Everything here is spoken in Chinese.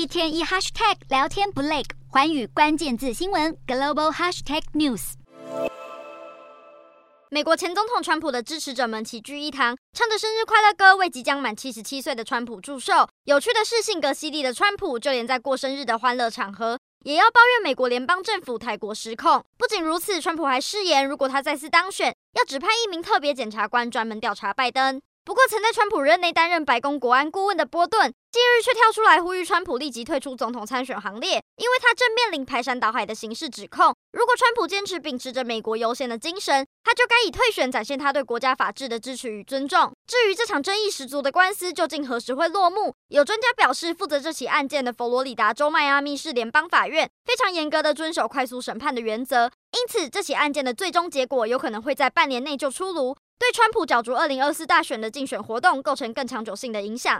一天一 hashtag 聊天不累，环宇关键字新闻 global hashtag news。美国前总统川普的支持者们齐聚一堂，唱着生日快乐歌，为即将满七十七岁的川普祝寿。有趣的是，性格犀利的川普，就连在过生日的欢乐场合，也要抱怨美国联邦政府太过失控。不仅如此，川普还誓言，如果他再次当选，要指派一名特别检察官专门调查拜登。不过，曾在川普任内担任白宫国安顾问的波顿，近日却跳出来呼吁川普立即退出总统参选行列，因为他正面临排山倒海的刑事指控。如果川普坚持秉持着美国优先的精神，他就该以退选展现他对国家法治的支持与尊重。至于这场争议十足的官司究竟何时会落幕，有专家表示，负责这起案件的佛罗里达州迈阿密市联邦法院非常严格的遵守快速审判的原则，因此这起案件的最终结果有可能会在半年内就出炉。对川普角逐二零二四大选的竞选活动构成更长久性的影响。